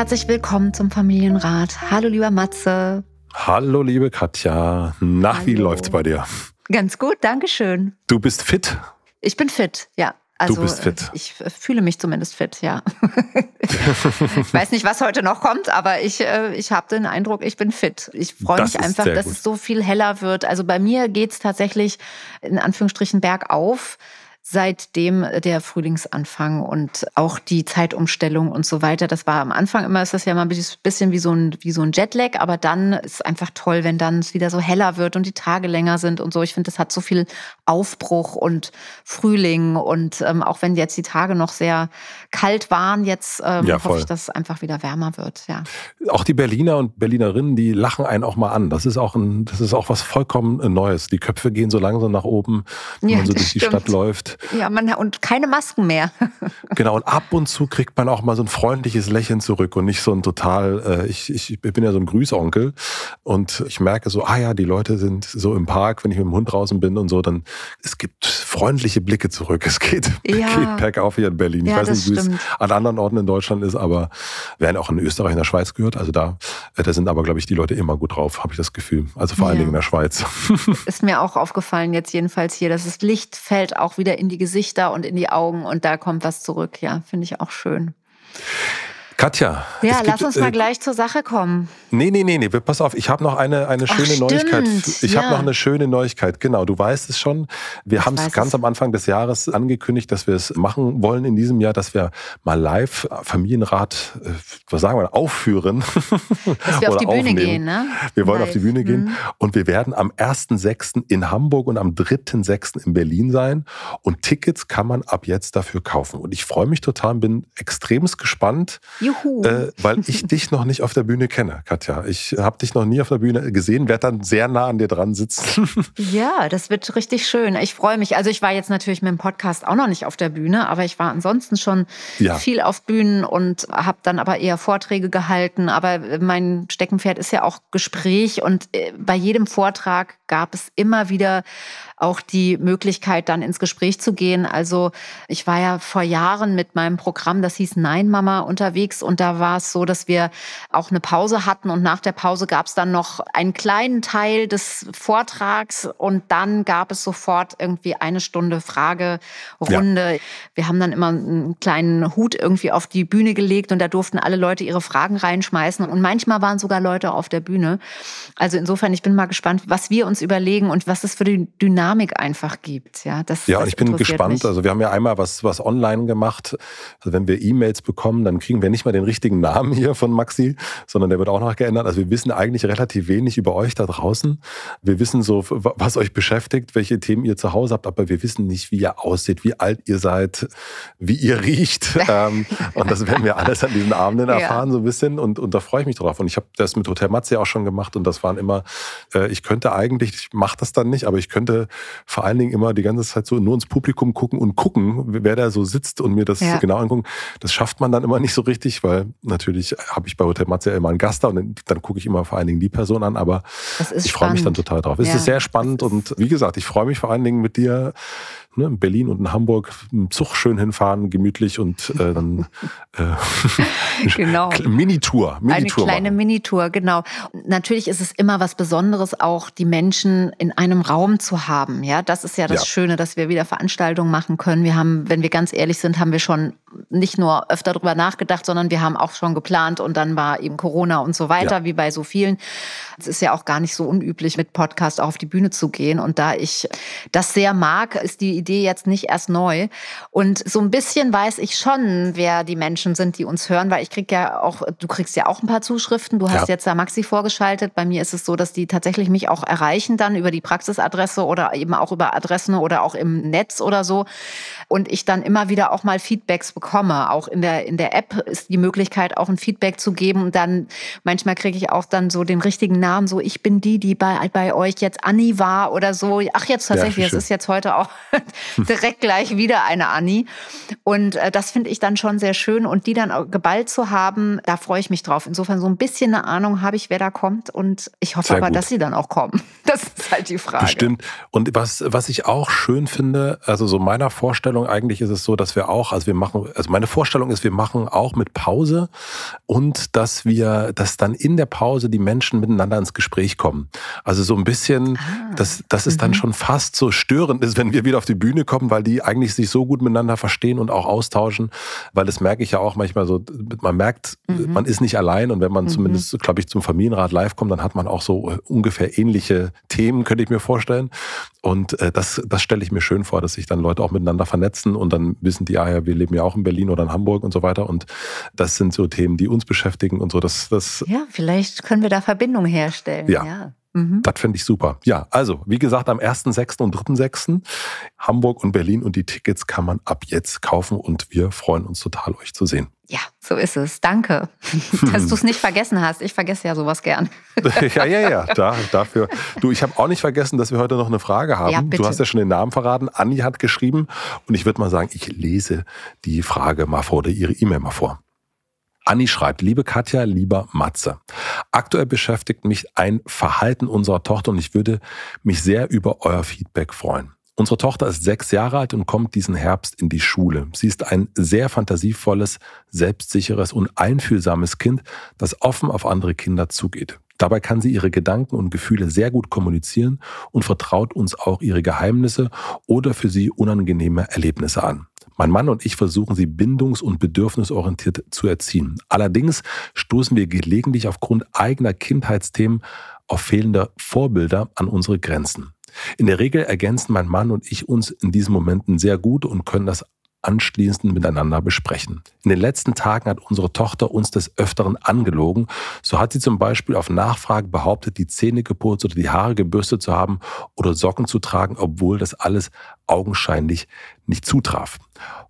Herzlich willkommen zum Familienrat. Hallo, lieber Matze. Hallo, liebe Katja. Nach, wie läuft's bei dir? Ganz gut, danke schön. Du bist fit? Ich bin fit, ja. Also, du bist fit. Ich fühle mich zumindest fit, ja. ich weiß nicht, was heute noch kommt, aber ich, äh, ich habe den Eindruck, ich bin fit. Ich freue mich einfach, dass gut. es so viel heller wird. Also bei mir geht es tatsächlich in Anführungsstrichen bergauf seitdem der Frühlingsanfang und auch die Zeitumstellung und so weiter. Das war am Anfang immer, ist das ja mal ein bisschen wie so ein, wie so ein Jetlag, aber dann ist es einfach toll, wenn dann es wieder so heller wird und die Tage länger sind und so. Ich finde, das hat so viel Aufbruch und Frühling und ähm, auch wenn jetzt die Tage noch sehr kalt waren, jetzt ähm, ja, hoffe ich, dass es einfach wieder wärmer wird. Ja. Auch die Berliner und Berlinerinnen, die lachen einen auch mal an. Das ist auch ein, das ist auch was vollkommen Neues. Die Köpfe gehen so langsam nach oben, wenn ja, man so durch stimmt. die Stadt läuft. Ja, man, und keine Masken mehr. genau, und ab und zu kriegt man auch mal so ein freundliches Lächeln zurück und nicht so ein total, äh, ich, ich bin ja so ein Grüßonkel und ich merke so, ah ja, die Leute sind so im Park, wenn ich mit dem Hund draußen bin und so, dann es gibt freundliche Blicke zurück. Es geht, ja. geht bergauf hier in Berlin. Ich ja, weiß nicht, wie es an anderen Orten in Deutschland ist, aber werden auch in Österreich, in der Schweiz gehört. Also da, äh, da sind aber, glaube ich, die Leute immer gut drauf, habe ich das Gefühl. Also vor ja. allen Dingen in der Schweiz. Ist mir auch aufgefallen, jetzt jedenfalls hier, dass das Licht fällt auch wieder in die Gesichter und in die Augen und da kommt was zurück. Ja, finde ich auch schön. Katja. Ja, lass gibt, uns mal äh, gleich zur Sache kommen. Nee, nee, nee, nee. Pass auf, ich habe noch eine, eine schöne Ach, Neuigkeit. Ich ja. habe noch eine schöne Neuigkeit. Genau, du weißt es schon. Wir haben es ganz am Anfang des Jahres angekündigt, dass wir es machen wollen in diesem Jahr, dass wir mal live Familienrat, äh, was sagen wir, aufführen. Dass wir auf die Bühne aufnehmen. gehen, ne? Wir wollen live. auf die Bühne gehen. Mhm. Und wir werden am 1.6. in Hamburg und am 3.6. in Berlin sein. Und Tickets kann man ab jetzt dafür kaufen. Und ich freue mich total und bin extremst gespannt. Juhu Juhu. Äh, weil ich dich noch nicht auf der Bühne kenne, Katja. Ich habe dich noch nie auf der Bühne gesehen, werde dann sehr nah an dir dran sitzen. ja, das wird richtig schön. Ich freue mich. Also ich war jetzt natürlich mit dem Podcast auch noch nicht auf der Bühne, aber ich war ansonsten schon ja. viel auf Bühnen und habe dann aber eher Vorträge gehalten. Aber mein Steckenpferd ist ja auch Gespräch und äh, bei jedem Vortrag gab es immer wieder auch die Möglichkeit, dann ins Gespräch zu gehen. Also ich war ja vor Jahren mit meinem Programm, das hieß Nein Mama, unterwegs und da war es so, dass wir auch eine Pause hatten und nach der Pause gab es dann noch einen kleinen Teil des Vortrags und dann gab es sofort irgendwie eine Stunde Fragerunde. Ja. Wir haben dann immer einen kleinen Hut irgendwie auf die Bühne gelegt und da durften alle Leute ihre Fragen reinschmeißen und manchmal waren sogar Leute auf der Bühne. Also insofern, ich bin mal gespannt, was wir uns überlegen und was es für die Dynamik Dynamik einfach gibt. Ja, das, ja das ich bin gespannt. Mich. Also wir haben ja einmal was, was online gemacht. Also wenn wir E-Mails bekommen, dann kriegen wir nicht mal den richtigen Namen hier von Maxi, sondern der wird auch noch geändert. Also wir wissen eigentlich relativ wenig über euch da draußen. Wir wissen so, was euch beschäftigt, welche Themen ihr zu Hause habt, aber wir wissen nicht, wie ihr aussieht, wie alt ihr seid, wie ihr riecht. Ähm, und das werden wir alles an diesen Abenden erfahren, ja. so ein bisschen. Und, und da freue ich mich drauf. Und ich habe das mit Hotel Matze auch schon gemacht und das waren immer, äh, ich könnte eigentlich, ich mache das dann nicht, aber ich könnte vor allen Dingen immer die ganze Zeit so nur ins Publikum gucken und gucken, wer da so sitzt und mir das ja. genau angucken. Das schafft man dann immer nicht so richtig, weil natürlich habe ich bei Hotel Matze ja immer einen Gast da und dann, dann gucke ich immer vor allen Dingen die Person an, aber ich freue mich dann total drauf. Ja. Es ist sehr spannend und wie gesagt, ich freue mich vor allen Dingen mit dir ne, in Berlin und in Hamburg im Zug schön hinfahren, gemütlich und äh, dann äh, genau. Minitour, Minitour. Eine kleine machen. Minitour, genau. Natürlich ist es immer was Besonderes, auch die Menschen in einem Raum zu haben. Ja, das ist ja das ja. Schöne, dass wir wieder Veranstaltungen machen können. Wir haben, wenn wir ganz ehrlich sind, haben wir schon nicht nur öfter darüber nachgedacht, sondern wir haben auch schon geplant und dann war eben Corona und so weiter, ja. wie bei so vielen. Es ist ja auch gar nicht so unüblich, mit Podcast auf die Bühne zu gehen. Und da ich das sehr mag, ist die Idee jetzt nicht erst neu. Und so ein bisschen weiß ich schon, wer die Menschen sind, die uns hören, weil ich krieg ja auch, du kriegst ja auch ein paar Zuschriften. Du hast ja. jetzt da Maxi vorgeschaltet. Bei mir ist es so, dass die tatsächlich mich auch erreichen dann über die Praxisadresse oder eben auch über Adressen oder auch im Netz oder so. Und ich dann immer wieder auch mal Feedbacks bekomme. Auch in der, in der App ist die Möglichkeit, auch ein Feedback zu geben. Und dann manchmal kriege ich auch dann so den richtigen Namen, so ich bin die, die bei, bei euch jetzt Anni war oder so. Ach, jetzt tatsächlich, es ja, ist jetzt heute auch direkt gleich wieder eine Anni. Und äh, das finde ich dann schon sehr schön. Und die dann geballt zu haben, da freue ich mich drauf. Insofern so ein bisschen eine Ahnung habe ich, wer da kommt. Und ich hoffe sehr aber, gut. dass sie dann auch kommen. Das ist halt die Frage. Bestimmt. Und was, was ich auch schön finde, also so meiner Vorstellung eigentlich ist es so, dass wir auch, also wir machen, also meine Vorstellung ist, wir machen auch mit Pause und dass wir, dass dann in der Pause die Menschen miteinander ins Gespräch kommen. Also so ein bisschen, ah. dass, dass es mhm. dann schon fast so störend ist, wenn wir wieder auf die Bühne kommen, weil die eigentlich sich so gut miteinander verstehen und auch austauschen, weil das merke ich ja auch manchmal so, man merkt, mhm. man ist nicht allein und wenn man mhm. zumindest, glaube ich, zum Familienrat live kommt, dann hat man auch so ungefähr ähnliche Themen, könnte ich mir vorstellen. Und äh, das, das stelle ich mir schön vor, dass sich dann Leute auch miteinander vernetzen und dann wissen die, ah ja, wir leben ja auch in Berlin oder in Hamburg und so weiter. Und das sind so Themen, die uns beschäftigen und so. Das, das ja, vielleicht können wir da Verbindungen herstellen. Ja. ja. Mhm. Das finde ich super. Ja, also, wie gesagt, am 1.6. und 3.6. Hamburg und Berlin und die Tickets kann man ab jetzt kaufen und wir freuen uns total, euch zu sehen. Ja, so ist es. Danke, dass du es nicht vergessen hast. Ich vergesse ja sowas gern. ja, ja, ja. Da, dafür. Du, ich habe auch nicht vergessen, dass wir heute noch eine Frage haben. Ja, du hast ja schon den Namen verraten. Anni hat geschrieben und ich würde mal sagen, ich lese die Frage mal vor oder ihre E-Mail mal vor. Anni schreibt, liebe Katja, lieber Matze, aktuell beschäftigt mich ein Verhalten unserer Tochter und ich würde mich sehr über euer Feedback freuen. Unsere Tochter ist sechs Jahre alt und kommt diesen Herbst in die Schule. Sie ist ein sehr fantasievolles, selbstsicheres und einfühlsames Kind, das offen auf andere Kinder zugeht. Dabei kann sie ihre Gedanken und Gefühle sehr gut kommunizieren und vertraut uns auch ihre Geheimnisse oder für sie unangenehme Erlebnisse an. Mein Mann und ich versuchen sie bindungs- und bedürfnisorientiert zu erziehen. Allerdings stoßen wir gelegentlich aufgrund eigener Kindheitsthemen auf fehlende Vorbilder an unsere Grenzen. In der Regel ergänzen mein Mann und ich uns in diesen Momenten sehr gut und können das anschließend miteinander besprechen. In den letzten Tagen hat unsere Tochter uns des Öfteren angelogen. So hat sie zum Beispiel auf Nachfrage behauptet, die Zähne geputzt oder die Haare gebürstet zu haben oder Socken zu tragen, obwohl das alles augenscheinlich nicht zutraf.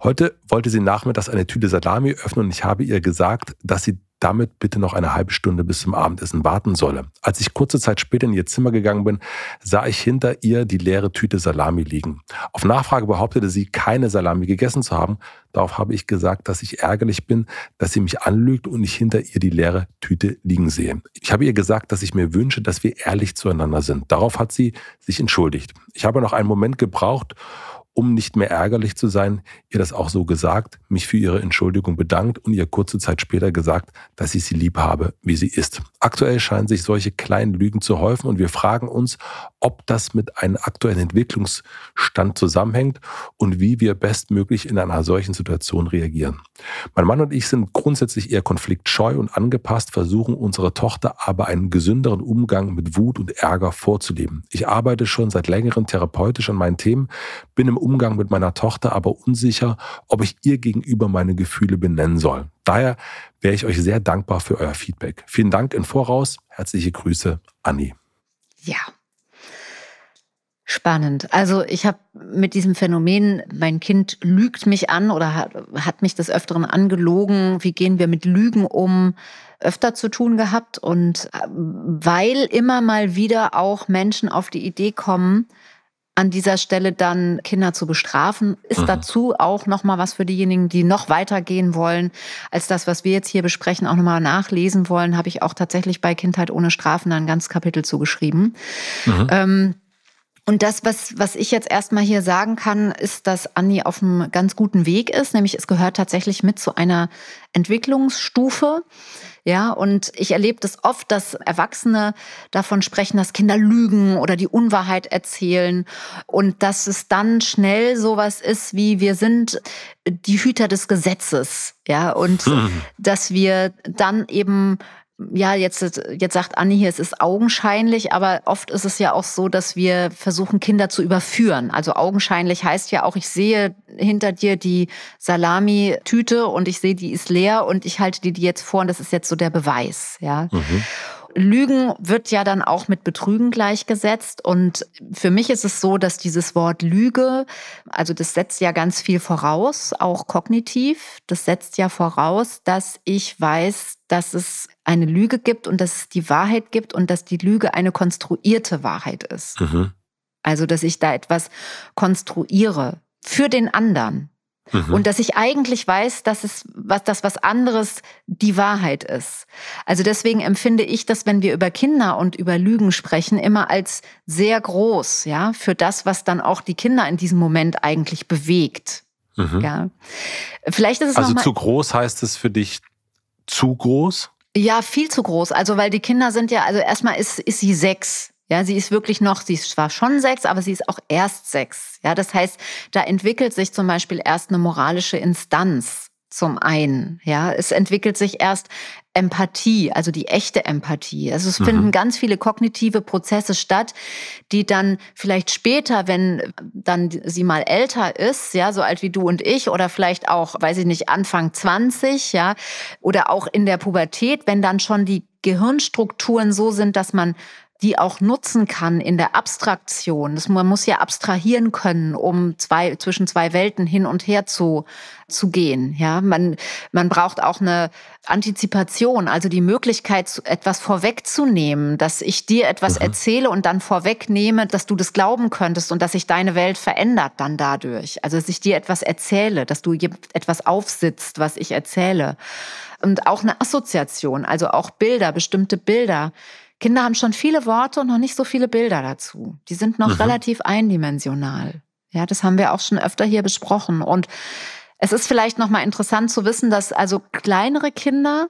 Heute wollte sie nachmittags eine Tüte Salami öffnen und ich habe ihr gesagt, dass sie damit bitte noch eine halbe Stunde bis zum Abendessen warten solle. Als ich kurze Zeit später in ihr Zimmer gegangen bin, sah ich hinter ihr die leere Tüte Salami liegen. Auf Nachfrage behauptete sie, keine Salami gegessen zu haben. Darauf habe ich gesagt, dass ich ärgerlich bin, dass sie mich anlügt und ich hinter ihr die leere Tüte liegen sehe. Ich habe ihr gesagt, dass ich mir wünsche, dass wir ehrlich zueinander sind. Darauf hat sie sich entschuldigt. Ich habe noch einen Moment gebraucht, um nicht mehr ärgerlich zu sein, ihr das auch so gesagt, mich für ihre Entschuldigung bedankt und ihr kurze Zeit später gesagt, dass ich sie lieb habe, wie sie ist. Aktuell scheinen sich solche kleinen Lügen zu häufen und wir fragen uns, ob das mit einem aktuellen Entwicklungsstand zusammenhängt und wie wir bestmöglich in einer solchen Situation reagieren. Mein Mann und ich sind grundsätzlich eher konfliktscheu und angepasst, versuchen unsere Tochter aber einen gesünderen Umgang mit Wut und Ärger vorzuleben. Ich arbeite schon seit längerem therapeutisch an meinen Themen, bin im Umgang mit meiner Tochter aber unsicher, ob ich ihr gegenüber meine Gefühle benennen soll. Daher wäre ich euch sehr dankbar für euer Feedback. Vielen Dank in Voraus. Herzliche Grüße, Anni. Ja. Spannend. Also ich habe mit diesem Phänomen, mein Kind lügt mich an oder hat, hat mich des Öfteren angelogen. Wie gehen wir mit Lügen um? öfter zu tun gehabt und äh, weil immer mal wieder auch Menschen auf die Idee kommen, an dieser Stelle dann Kinder zu bestrafen, ist mhm. dazu auch noch mal was für diejenigen, die noch weiter gehen wollen als das, was wir jetzt hier besprechen, auch noch mal nachlesen wollen, habe ich auch tatsächlich bei Kindheit ohne Strafen ein ganzes Kapitel zugeschrieben. Mhm. Ähm, und das, was, was ich jetzt erstmal hier sagen kann, ist, dass Anni auf einem ganz guten Weg ist, nämlich es gehört tatsächlich mit zu einer Entwicklungsstufe. Ja, und ich erlebe das oft, dass Erwachsene davon sprechen, dass Kinder lügen oder die Unwahrheit erzählen und dass es dann schnell sowas ist wie wir sind die Hüter des Gesetzes, ja, und hm. dass wir dann eben ja, jetzt, jetzt sagt Anni hier, es ist augenscheinlich, aber oft ist es ja auch so, dass wir versuchen, Kinder zu überführen. Also augenscheinlich heißt ja auch, ich sehe hinter dir die Salami-Tüte und ich sehe, die ist leer und ich halte dir die jetzt vor und das ist jetzt so der Beweis, ja. Mhm. Lügen wird ja dann auch mit Betrügen gleichgesetzt. Und für mich ist es so, dass dieses Wort Lüge, also das setzt ja ganz viel voraus, auch kognitiv. Das setzt ja voraus, dass ich weiß, dass es eine Lüge gibt und dass es die Wahrheit gibt und dass die Lüge eine konstruierte Wahrheit ist. Mhm. Also, dass ich da etwas konstruiere für den anderen. Mhm. Und dass ich eigentlich weiß, dass es was das was anderes die Wahrheit ist. Also deswegen empfinde ich das, wenn wir über Kinder und über Lügen sprechen, immer als sehr groß, ja, für das, was dann auch die Kinder in diesem Moment eigentlich bewegt. Mhm. Ja. Vielleicht ist es also zu groß heißt es für dich zu groß? Ja, viel zu groß. Also weil die Kinder sind ja, also erstmal ist, ist sie sechs. Ja, sie ist wirklich noch, sie ist zwar schon sechs, aber sie ist auch erst sechs. Ja, das heißt, da entwickelt sich zum Beispiel erst eine moralische Instanz zum einen. Ja, es entwickelt sich erst Empathie, also die echte Empathie. Also es mhm. finden ganz viele kognitive Prozesse statt, die dann vielleicht später, wenn dann sie mal älter ist, ja, so alt wie du und ich oder vielleicht auch, weiß ich nicht, Anfang 20, ja, oder auch in der Pubertät, wenn dann schon die Gehirnstrukturen so sind, dass man die auch nutzen kann in der Abstraktion. Das, man muss ja abstrahieren können, um zwei, zwischen zwei Welten hin und her zu, zu gehen. Ja, man, man braucht auch eine Antizipation, also die Möglichkeit, etwas vorwegzunehmen, dass ich dir etwas mhm. erzähle und dann vorwegnehme, dass du das glauben könntest und dass sich deine Welt verändert dann dadurch. Also, dass ich dir etwas erzähle, dass du etwas aufsitzt, was ich erzähle. Und auch eine Assoziation, also auch Bilder, bestimmte Bilder Kinder haben schon viele Worte und noch nicht so viele Bilder dazu. Die sind noch mhm. relativ eindimensional. Ja, das haben wir auch schon öfter hier besprochen. Und es ist vielleicht noch mal interessant zu wissen, dass also kleinere Kinder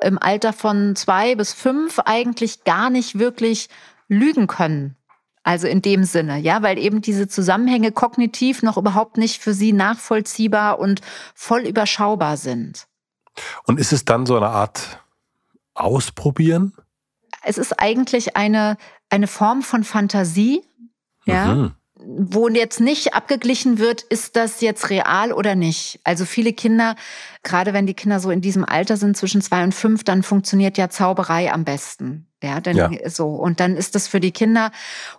im Alter von zwei bis fünf eigentlich gar nicht wirklich lügen können. Also in dem Sinne, ja, weil eben diese Zusammenhänge kognitiv noch überhaupt nicht für sie nachvollziehbar und voll überschaubar sind. Und ist es dann so eine Art Ausprobieren? Es ist eigentlich eine, eine Form von Fantasie, ja. Mhm wo jetzt nicht abgeglichen wird, ist das jetzt real oder nicht. Also viele Kinder, gerade wenn die Kinder so in diesem Alter sind, zwischen zwei und fünf, dann funktioniert ja Zauberei am besten. Ja, dann ja. so. Und dann ist das für die Kinder,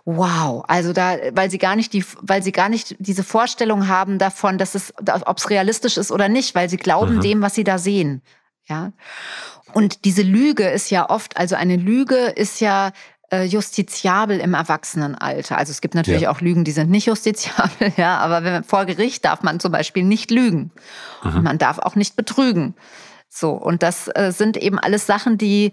wow. Also da, weil sie gar nicht die, weil sie gar nicht diese Vorstellung haben davon, dass es, ob es realistisch ist oder nicht, weil sie glauben mhm. dem, was sie da sehen. Ja. Und diese Lüge ist ja oft, also eine Lüge ist ja äh, justiziabel im Erwachsenenalter. Also es gibt natürlich ja. auch Lügen, die sind nicht justiziabel, ja, aber wenn, vor Gericht darf man zum Beispiel nicht lügen. Mhm. Und man darf auch nicht betrügen. So, und das äh, sind eben alles Sachen, die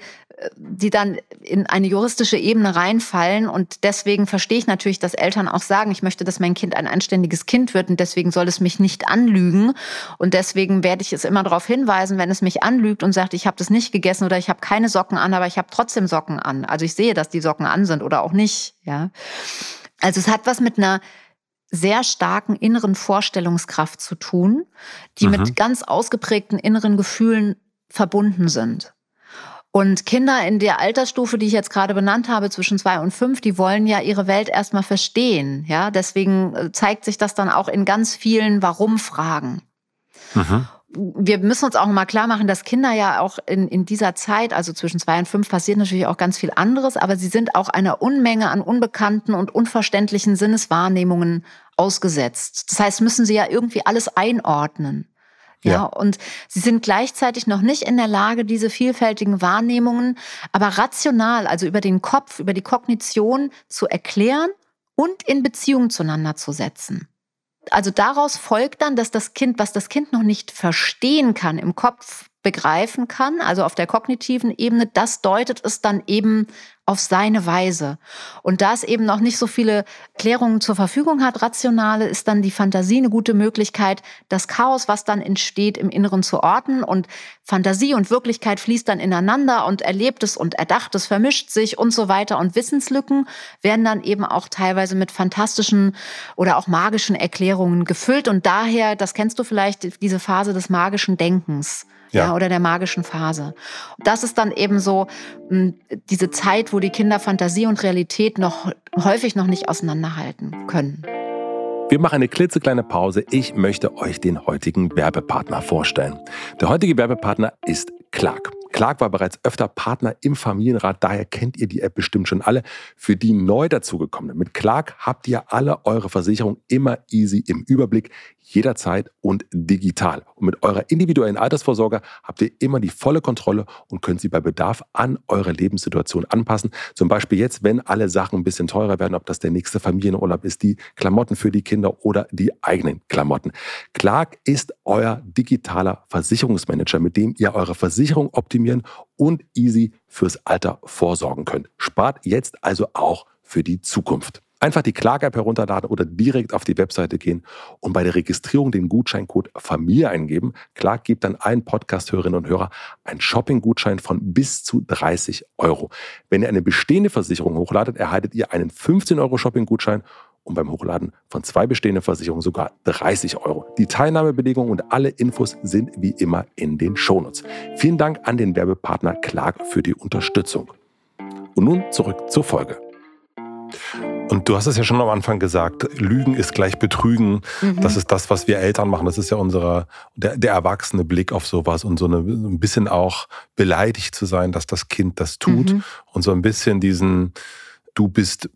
die dann in eine juristische Ebene reinfallen. Und deswegen verstehe ich natürlich, dass Eltern auch sagen, ich möchte, dass mein Kind ein anständiges Kind wird und deswegen soll es mich nicht anlügen. Und deswegen werde ich es immer darauf hinweisen, wenn es mich anlügt und sagt, ich habe das nicht gegessen oder ich habe keine Socken an, aber ich habe trotzdem Socken an. Also ich sehe, dass die Socken an sind oder auch nicht. Ja. Also es hat was mit einer sehr starken inneren Vorstellungskraft zu tun, die mhm. mit ganz ausgeprägten inneren Gefühlen verbunden sind. Und Kinder in der Altersstufe, die ich jetzt gerade benannt habe, zwischen zwei und fünf, die wollen ja ihre Welt erstmal verstehen. Ja, deswegen äh, zeigt sich das dann auch in ganz vielen Warum-Fragen. Mhm. Wir müssen uns auch mal klar machen, dass Kinder ja auch in, in dieser Zeit, also zwischen zwei und fünf, passiert natürlich auch ganz viel anderes, aber sie sind auch einer Unmenge an unbekannten und unverständlichen Sinneswahrnehmungen ausgesetzt. Das heißt, müssen sie ja irgendwie alles einordnen. Ja, ja, und sie sind gleichzeitig noch nicht in der Lage, diese vielfältigen Wahrnehmungen aber rational, also über den Kopf, über die Kognition zu erklären und in Beziehung zueinander zu setzen. Also daraus folgt dann, dass das Kind, was das Kind noch nicht verstehen kann, im Kopf begreifen kann, also auf der kognitiven Ebene, das deutet es dann eben auf seine Weise. Und da es eben noch nicht so viele Klärungen zur Verfügung hat, rationale, ist dann die Fantasie eine gute Möglichkeit, das Chaos, was dann entsteht, im Inneren zu orten. Und Fantasie und Wirklichkeit fließt dann ineinander und Erlebtes und Erdachtes vermischt sich und so weiter. Und Wissenslücken werden dann eben auch teilweise mit fantastischen oder auch magischen Erklärungen gefüllt. Und daher, das kennst du vielleicht, diese Phase des magischen Denkens. Ja. ja. oder der magischen Phase. Das ist dann eben so hm, diese Zeit, wo die Kinder Fantasie und Realität noch häufig noch nicht auseinanderhalten können. Wir machen eine klitzekleine Pause. Ich möchte euch den heutigen Werbepartner vorstellen. Der heutige Werbepartner ist Clark. Clark war bereits öfter Partner im Familienrat, daher kennt ihr die App bestimmt schon alle. Für die neu dazugekommenen, mit Clark habt ihr alle eure Versicherungen immer easy im Überblick jederzeit und digital. Und mit eurer individuellen Altersvorsorge habt ihr immer die volle Kontrolle und könnt sie bei Bedarf an eure Lebenssituation anpassen. Zum Beispiel jetzt, wenn alle Sachen ein bisschen teurer werden, ob das der nächste Familienurlaub ist, die Klamotten für die Kinder oder die eigenen Klamotten. Clark ist euer digitaler Versicherungsmanager, mit dem ihr eure Versicherung optimieren und easy fürs Alter vorsorgen könnt. Spart jetzt also auch für die Zukunft. Einfach die Klage-App herunterladen oder direkt auf die Webseite gehen und bei der Registrierung den Gutscheincode Familie eingeben. Clark gibt dann allen Podcast-Hörerinnen und Hörer einen Shopping-Gutschein von bis zu 30 Euro. Wenn ihr eine bestehende Versicherung hochladet, erhaltet ihr einen 15 Euro Shopping-Gutschein und beim Hochladen von zwei bestehenden Versicherungen sogar 30 Euro. Die Teilnahmebedingungen und alle Infos sind wie immer in den Shownotes. Vielen Dank an den Werbepartner Clark für die Unterstützung. Und nun zurück zur Folge. Und du hast es ja schon am Anfang gesagt, Lügen ist gleich Betrügen. Mhm. Das ist das, was wir Eltern machen. Das ist ja unser, der, der erwachsene Blick auf sowas und so eine, ein bisschen auch beleidigt zu sein, dass das Kind das tut. Mhm. Und so ein bisschen diesen, du bist,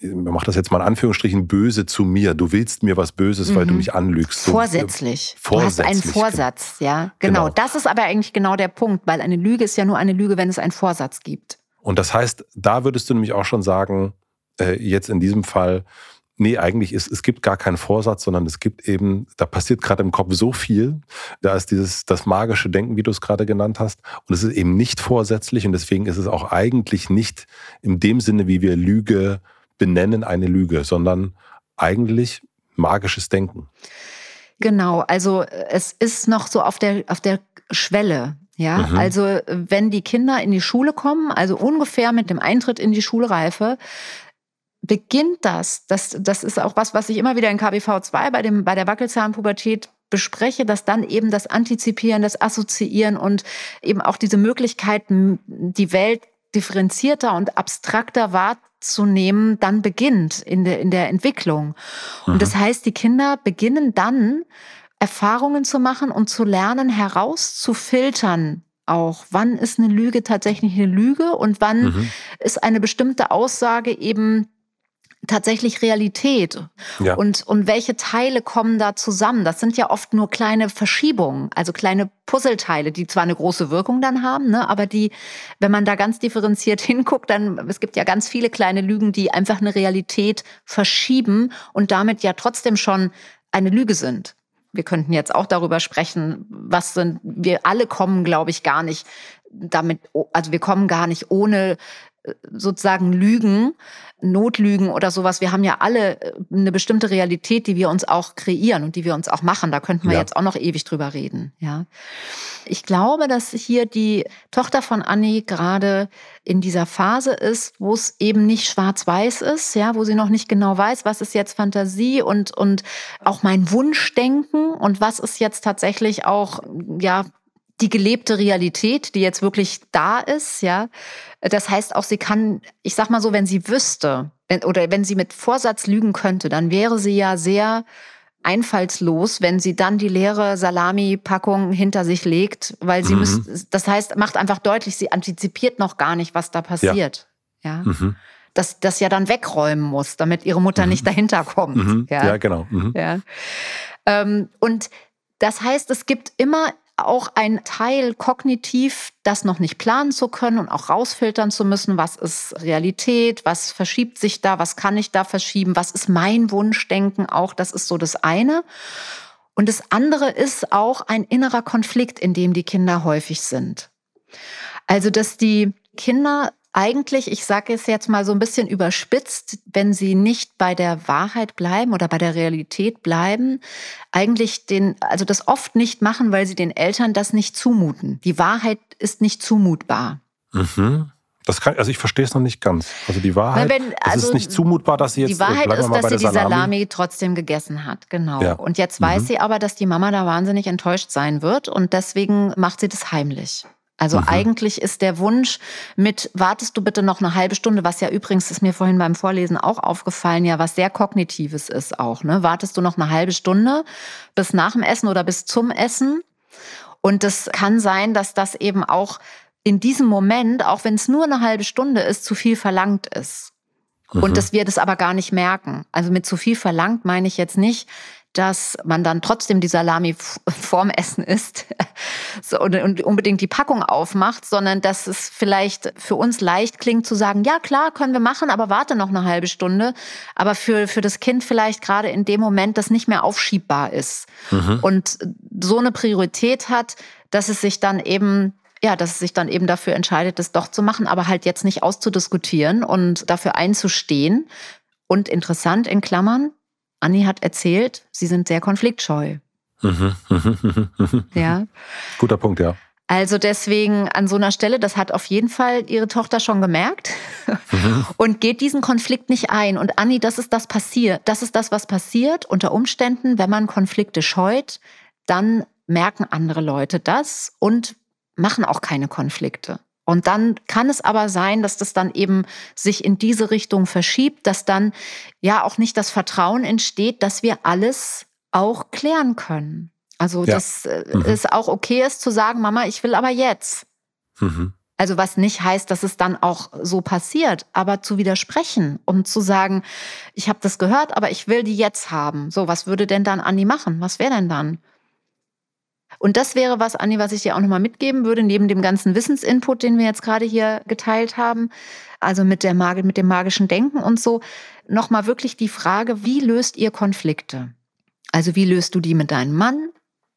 man macht das jetzt mal in Anführungsstrichen, böse zu mir. Du willst mir was Böses, mhm. weil du mhm. mich anlügst. So, vorsätzlich. vorsätzlich. Du hast einen Vorsatz, ja. Genau. genau. Das ist aber eigentlich genau der Punkt, weil eine Lüge ist ja nur eine Lüge, wenn es einen Vorsatz gibt. Und das heißt, da würdest du nämlich auch schon sagen, äh, jetzt in diesem Fall, nee, eigentlich ist, es gibt gar keinen Vorsatz, sondern es gibt eben, da passiert gerade im Kopf so viel. Da ist dieses, das magische Denken, wie du es gerade genannt hast. Und es ist eben nicht vorsätzlich und deswegen ist es auch eigentlich nicht in dem Sinne, wie wir Lüge benennen, eine Lüge, sondern eigentlich magisches Denken. Genau, also es ist noch so auf der, auf der Schwelle. Ja, mhm. also wenn die Kinder in die Schule kommen, also ungefähr mit dem Eintritt in die Schulreife, beginnt das, das, das ist auch was, was ich immer wieder in KBV 2 bei, dem, bei der Wackelzahnpubertät bespreche, dass dann eben das Antizipieren, das Assoziieren und eben auch diese Möglichkeiten, die Welt differenzierter und abstrakter wahrzunehmen, dann beginnt in der, in der Entwicklung. Mhm. Und das heißt, die Kinder beginnen dann Erfahrungen zu machen und zu lernen, herauszufiltern, auch, wann ist eine Lüge tatsächlich eine Lüge und wann mhm. ist eine bestimmte Aussage eben tatsächlich Realität ja. und, und welche Teile kommen da zusammen. Das sind ja oft nur kleine Verschiebungen, also kleine Puzzleteile, die zwar eine große Wirkung dann haben, ne, aber die, wenn man da ganz differenziert hinguckt, dann, es gibt ja ganz viele kleine Lügen, die einfach eine Realität verschieben und damit ja trotzdem schon eine Lüge sind. Wir könnten jetzt auch darüber sprechen, was sind, wir alle kommen, glaube ich, gar nicht damit, also wir kommen gar nicht ohne sozusagen Lügen Notlügen oder sowas. Wir haben ja alle äh, eine bestimmte Realität, die wir uns auch kreieren und die wir uns auch machen. Da könnten wir ja. jetzt auch noch ewig drüber reden. Ja. Ich glaube, dass hier die Tochter von Annie gerade in dieser Phase ist, wo es eben nicht schwarz-weiß ist, ja, wo sie noch nicht genau weiß, was ist jetzt Fantasie und, und auch mein Wunschdenken und was ist jetzt tatsächlich auch, ja, die gelebte Realität, die jetzt wirklich da ist, ja. Das heißt auch, sie kann, ich sag mal so, wenn sie wüsste wenn, oder wenn sie mit Vorsatz lügen könnte, dann wäre sie ja sehr einfallslos, wenn sie dann die leere Salami-Packung hinter sich legt, weil sie mhm. müsste, das heißt, macht einfach deutlich, sie antizipiert noch gar nicht, was da passiert. Ja. ja? Mhm. Dass das ja dann wegräumen muss, damit ihre Mutter mhm. nicht dahinter kommt. Mhm. Ja? ja, genau. Mhm. Ja. Ähm, und das heißt, es gibt immer auch ein Teil kognitiv, das noch nicht planen zu können und auch rausfiltern zu müssen, was ist Realität, was verschiebt sich da, was kann ich da verschieben, was ist mein Wunschdenken auch, das ist so das eine. Und das andere ist auch ein innerer Konflikt, in dem die Kinder häufig sind. Also, dass die Kinder eigentlich, ich sage es jetzt mal so ein bisschen überspitzt, wenn sie nicht bei der Wahrheit bleiben oder bei der Realität bleiben, eigentlich den, also das oft nicht machen, weil sie den Eltern das nicht zumuten. Die Wahrheit ist nicht zumutbar. Mhm. Das kann, also ich verstehe es noch nicht ganz. Also die Wahrheit, wenn, also es ist nicht zumutbar, dass sie jetzt. Die Wahrheit ist, dass sie die Salami. Salami. trotzdem gegessen hat, genau. Ja. Und jetzt weiß mhm. sie aber, dass die Mama da wahnsinnig enttäuscht sein wird und deswegen macht sie das heimlich. Also mhm. eigentlich ist der Wunsch mit, wartest du bitte noch eine halbe Stunde, was ja übrigens ist mir vorhin beim Vorlesen auch aufgefallen, ja, was sehr kognitives ist auch, ne? Wartest du noch eine halbe Stunde bis nach dem Essen oder bis zum Essen? Und es kann sein, dass das eben auch in diesem Moment, auch wenn es nur eine halbe Stunde ist, zu viel verlangt ist. Mhm. Und dass wir das aber gar nicht merken. Also mit zu viel verlangt meine ich jetzt nicht, dass man dann trotzdem die Salami vorm Essen isst so, und, und unbedingt die Packung aufmacht, sondern dass es vielleicht für uns leicht klingt zu sagen, ja klar, können wir machen, aber warte noch eine halbe Stunde. Aber für, für das Kind vielleicht gerade in dem Moment das nicht mehr aufschiebbar ist. Mhm. Und so eine Priorität hat, dass es sich dann eben ja, dass es sich dann eben dafür entscheidet, das doch zu machen, aber halt jetzt nicht auszudiskutieren und dafür einzustehen. Und interessant in Klammern, Anni hat erzählt, sie sind sehr konfliktscheu. Mhm, ja. Guter Punkt, ja. Also deswegen an so einer Stelle, das hat auf jeden Fall ihre Tochter schon gemerkt mhm. und geht diesen Konflikt nicht ein. Und Anni, das ist das passiert. Das ist das, was passiert unter Umständen, wenn man Konflikte scheut, dann merken andere Leute das und machen auch keine Konflikte. Und dann kann es aber sein, dass das dann eben sich in diese Richtung verschiebt, dass dann ja auch nicht das Vertrauen entsteht, dass wir alles auch klären können. Also, ja. dass äh, mhm. es auch okay ist zu sagen, Mama, ich will aber jetzt. Mhm. Also was nicht heißt, dass es dann auch so passiert, aber zu widersprechen und zu sagen, ich habe das gehört, aber ich will die jetzt haben. So, was würde denn dann Andi machen? Was wäre denn dann? Und das wäre was, Anni, was ich dir auch nochmal mitgeben würde, neben dem ganzen Wissensinput, den wir jetzt gerade hier geteilt haben, also mit, der Mag mit dem magischen Denken und so, nochmal wirklich die Frage, wie löst ihr Konflikte? Also wie löst du die mit deinem Mann,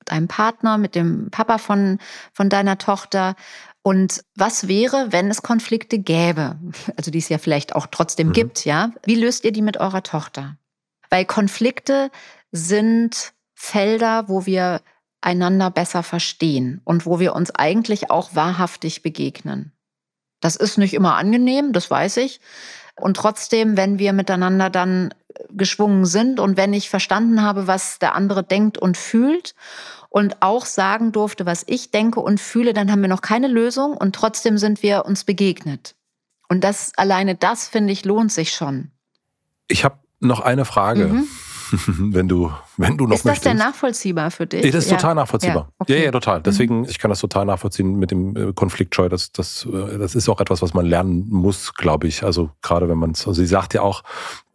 deinem Partner, mit dem Papa von, von deiner Tochter? Und was wäre, wenn es Konflikte gäbe? Also die es ja vielleicht auch trotzdem mhm. gibt, ja? Wie löst ihr die mit eurer Tochter? Weil Konflikte sind Felder, wo wir einander besser verstehen und wo wir uns eigentlich auch wahrhaftig begegnen. Das ist nicht immer angenehm, das weiß ich. Und trotzdem, wenn wir miteinander dann geschwungen sind und wenn ich verstanden habe, was der andere denkt und fühlt und auch sagen durfte, was ich denke und fühle, dann haben wir noch keine Lösung und trotzdem sind wir uns begegnet. Und das alleine das finde ich lohnt sich schon. Ich habe noch eine Frage. Mhm. wenn du, wenn du noch Ist das möchtest. denn nachvollziehbar für dich? Das ist ja. total nachvollziehbar. Ja, okay. ja, ja, total. Mhm. Deswegen, mhm. ich kann das total nachvollziehen mit dem äh, Konfliktscheu. Das, das, äh, das ist auch etwas, was man lernen muss, glaube ich. Also gerade wenn man es, also sie sagt ja auch,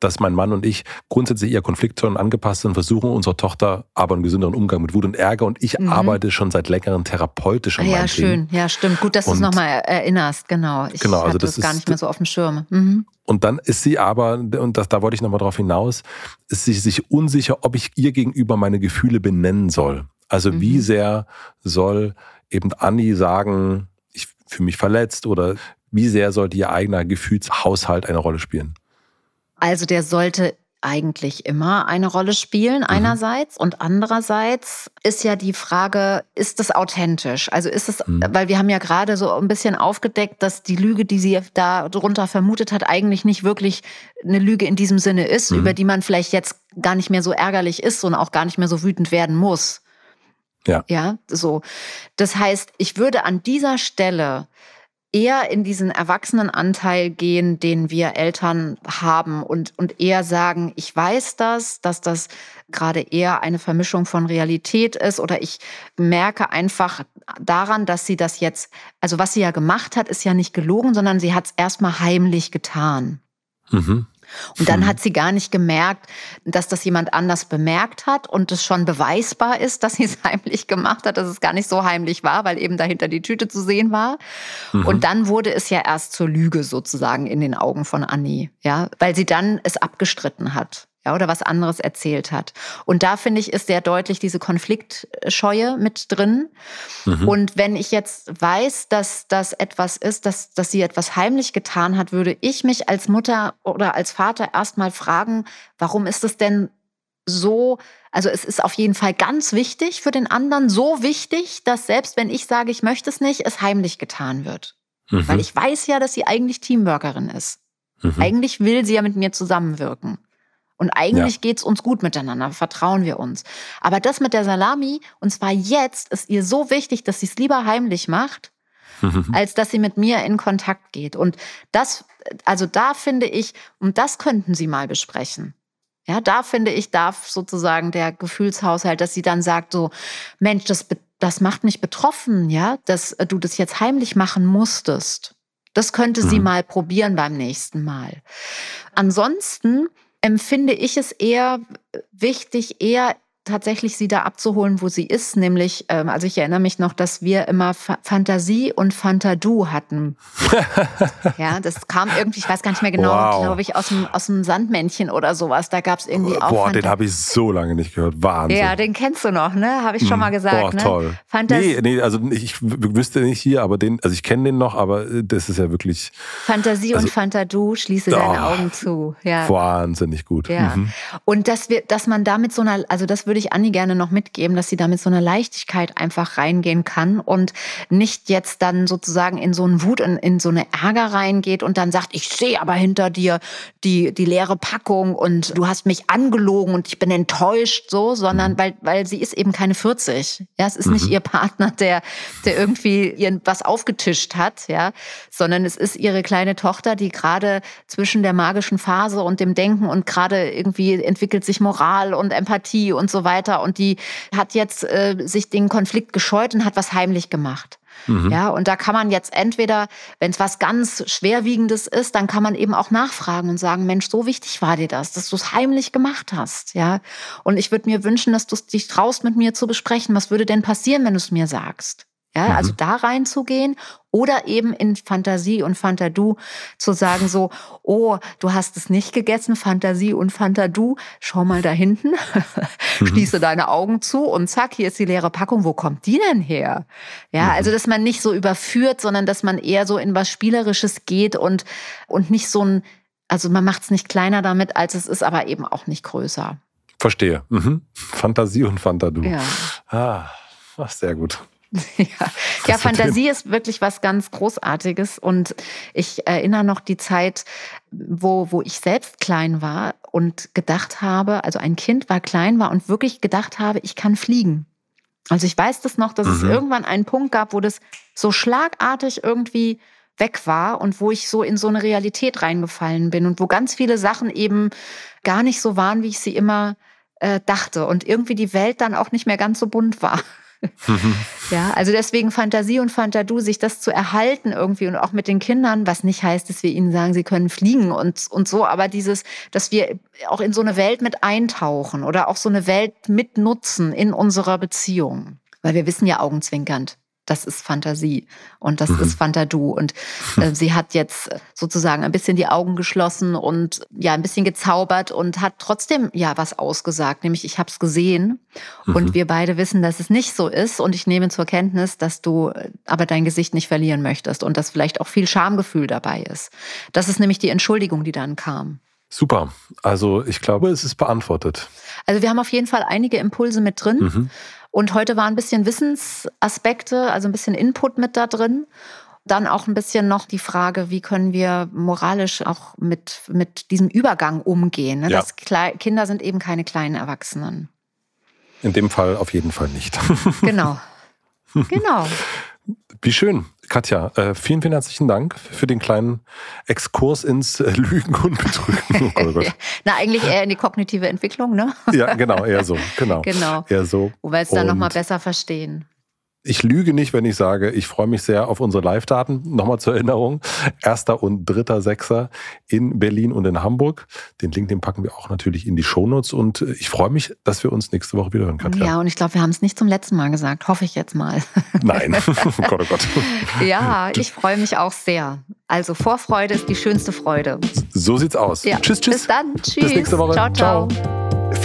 dass mein Mann und ich grundsätzlich eher konfliktscheu angepasst sind, versuchen unserer Tochter aber einen gesünderen Umgang mit Wut und Ärger. Und ich mhm. arbeite schon seit längerem therapeutisch an ah, Ja, schön. Ja, stimmt. Gut, dass du es nochmal erinnerst. Genau. Ich genau, also das, das gar nicht mehr so auf dem Schirm. Mhm. Und dann ist sie aber, und das, da wollte ich nochmal drauf hinaus, ist sie sich unsicher, ob ich ihr gegenüber meine Gefühle benennen soll. Also mhm. wie sehr soll eben Anni sagen, ich fühle mich verletzt oder wie sehr sollte ihr eigener Gefühlshaushalt eine Rolle spielen? Also der sollte eigentlich immer eine Rolle spielen, mhm. einerseits. Und andererseits ist ja die Frage, ist es authentisch? Also ist es, mhm. weil wir haben ja gerade so ein bisschen aufgedeckt, dass die Lüge, die sie da drunter vermutet hat, eigentlich nicht wirklich eine Lüge in diesem Sinne ist, mhm. über die man vielleicht jetzt gar nicht mehr so ärgerlich ist und auch gar nicht mehr so wütend werden muss. Ja. Ja, so. Das heißt, ich würde an dieser Stelle eher in diesen Erwachsenenanteil gehen, den wir Eltern haben und, und eher sagen, ich weiß das, dass das gerade eher eine Vermischung von Realität ist oder ich merke einfach daran, dass sie das jetzt, also was sie ja gemacht hat, ist ja nicht gelogen, sondern sie hat es erstmal heimlich getan. Mhm. Und dann hm. hat sie gar nicht gemerkt, dass das jemand anders bemerkt hat und es schon beweisbar ist, dass sie es heimlich gemacht hat, dass es gar nicht so heimlich war, weil eben dahinter die Tüte zu sehen war. Mhm. Und dann wurde es ja erst zur Lüge sozusagen in den Augen von Annie, ja, weil sie dann es abgestritten hat ja, oder was anderes erzählt hat. Und da finde ich, ist sehr deutlich diese Konfliktscheue mit drin. Mhm. Und wenn ich jetzt weiß, dass das etwas ist, dass, dass sie etwas heimlich getan hat, würde ich mich als Mutter oder als Vater erstmal fragen, warum ist es denn so, also es ist auf jeden Fall ganz wichtig für den anderen, so wichtig, dass selbst wenn ich sage, ich möchte es nicht, es heimlich getan wird. Mhm. Weil ich weiß ja, dass sie eigentlich Teamworkerin ist. Mhm. Eigentlich will sie ja mit mir zusammenwirken. Und eigentlich ja. geht's uns gut miteinander, vertrauen wir uns. Aber das mit der Salami, und zwar jetzt, ist ihr so wichtig, dass sie es lieber heimlich macht, mhm. als dass sie mit mir in Kontakt geht. Und das, also da finde ich, und das könnten Sie mal besprechen. Ja, da finde ich, darf sozusagen der Gefühlshaushalt, dass sie dann sagt so, Mensch, das, das macht mich betroffen, ja, dass du das jetzt heimlich machen musstest. Das könnte mhm. sie mal probieren beim nächsten Mal. Ansonsten empfinde ich es eher wichtig, eher tatsächlich sie da abzuholen, wo sie ist. Nämlich, ähm, also ich erinnere mich noch, dass wir immer Fa Fantasie und Fantadu hatten. ja, das kam irgendwie, ich weiß gar nicht mehr genau, wow. glaube ich, aus dem, aus dem Sandmännchen oder sowas. Da gab es irgendwie auch. Boah, Fanta den habe ich so lange nicht gehört. Wahnsinn. Ja, den kennst du noch, ne? Habe ich schon mal gesagt. Boah, ne? toll. Fantas nee, nee, also ich wüsste nicht hier, aber den, also ich kenne den noch, aber das ist ja wirklich. Fantasie also, und Fantadu, schließe oh, deine Augen zu. Ja. Wahnsinnig gut. Ja. Mhm. Und dass wir, dass man damit so einer, also das würde würde ich Anni gerne noch mitgeben, dass sie da mit so einer Leichtigkeit einfach reingehen kann und nicht jetzt dann sozusagen in so einen Wut, in, in so eine Ärger reingeht und dann sagt, ich sehe aber hinter dir die, die leere Packung und du hast mich angelogen und ich bin enttäuscht, so, sondern mhm. weil, weil sie ist eben keine 40. Ja, es ist mhm. nicht ihr Partner, der, der irgendwie ihr was aufgetischt hat, ja, sondern es ist ihre kleine Tochter, die gerade zwischen der magischen Phase und dem Denken und gerade irgendwie entwickelt sich Moral und Empathie und so weiter. Und die hat jetzt äh, sich den Konflikt gescheut und hat was heimlich gemacht. Mhm. Ja, und da kann man jetzt entweder, wenn es was ganz Schwerwiegendes ist, dann kann man eben auch nachfragen und sagen, Mensch, so wichtig war dir das, dass du es heimlich gemacht hast. Ja, und ich würde mir wünschen, dass du dich traust, mit mir zu besprechen. Was würde denn passieren, wenn du es mir sagst? Ja, mhm. also da reinzugehen oder eben in Fantasie und Fantadu zu sagen so, oh, du hast es nicht gegessen, Fantasie und Fantadu, schau mal da hinten, mhm. schließe deine Augen zu und zack, hier ist die leere Packung, wo kommt die denn her? Ja, mhm. also dass man nicht so überführt, sondern dass man eher so in was Spielerisches geht und, und nicht so ein, also man macht es nicht kleiner damit, als es ist, aber eben auch nicht größer. Verstehe. Mhm. Fantasie und Fantadu. Ja. Ah, sehr gut. Ja, ja Fantasie ist wirklich was ganz Großartiges. Und ich erinnere noch die Zeit, wo, wo ich selbst klein war und gedacht habe, also ein Kind war klein war und wirklich gedacht habe, ich kann fliegen. Also ich weiß das noch, dass mhm. es irgendwann einen Punkt gab, wo das so schlagartig irgendwie weg war und wo ich so in so eine Realität reingefallen bin und wo ganz viele Sachen eben gar nicht so waren, wie ich sie immer äh, dachte und irgendwie die Welt dann auch nicht mehr ganz so bunt war. Ja, also deswegen Fantasie und Fantadu, sich das zu erhalten irgendwie und auch mit den Kindern, was nicht heißt, dass wir ihnen sagen, sie können fliegen und, und so, aber dieses, dass wir auch in so eine Welt mit eintauchen oder auch so eine Welt mitnutzen in unserer Beziehung. Weil wir wissen ja augenzwinkernd, das ist Fantasie und das mhm. ist Fantadu. Und äh, sie hat jetzt sozusagen ein bisschen die Augen geschlossen und ja, ein bisschen gezaubert und hat trotzdem ja was ausgesagt, nämlich ich habe es gesehen mhm. und wir beide wissen, dass es nicht so ist und ich nehme zur Kenntnis, dass du äh, aber dein Gesicht nicht verlieren möchtest und dass vielleicht auch viel Schamgefühl dabei ist. Das ist nämlich die Entschuldigung, die dann kam. Super. Also ich glaube, es ist beantwortet. Also wir haben auf jeden Fall einige Impulse mit drin. Mhm. Und heute war ein bisschen Wissensaspekte, also ein bisschen Input mit da drin. Dann auch ein bisschen noch die Frage, wie können wir moralisch auch mit, mit diesem Übergang umgehen. Ne? Ja. Das Kinder sind eben keine kleinen Erwachsenen. In dem Fall auf jeden Fall nicht. Genau. Genau. Wie schön. Katja, äh, vielen, vielen herzlichen Dank für den kleinen Exkurs ins äh, Lügen und Betrügen. Oh Gott. Na, eigentlich eher in die kognitive Entwicklung, ne? ja, genau, eher so. Genau. genau. Eher so. Wo wir es dann nochmal besser verstehen ich lüge nicht, wenn ich sage, ich freue mich sehr auf unsere Live-Daten. Nochmal zur Erinnerung. Erster und dritter Sechser in Berlin und in Hamburg. Den Link, den packen wir auch natürlich in die Shownotes. Und äh, ich freue mich, dass wir uns nächste Woche wieder hören können. Ja, und ich glaube, wir haben es nicht zum letzten Mal gesagt. Hoffe ich jetzt mal. Nein. oh Gott, oh Gott. Ja, ich freue mich auch sehr. Also Vorfreude ist die schönste Freude. So sieht's aus. Ja. Tschüss, tschüss. Bis dann. Tschüss. Bis nächste Woche. ciao. ciao. ciao.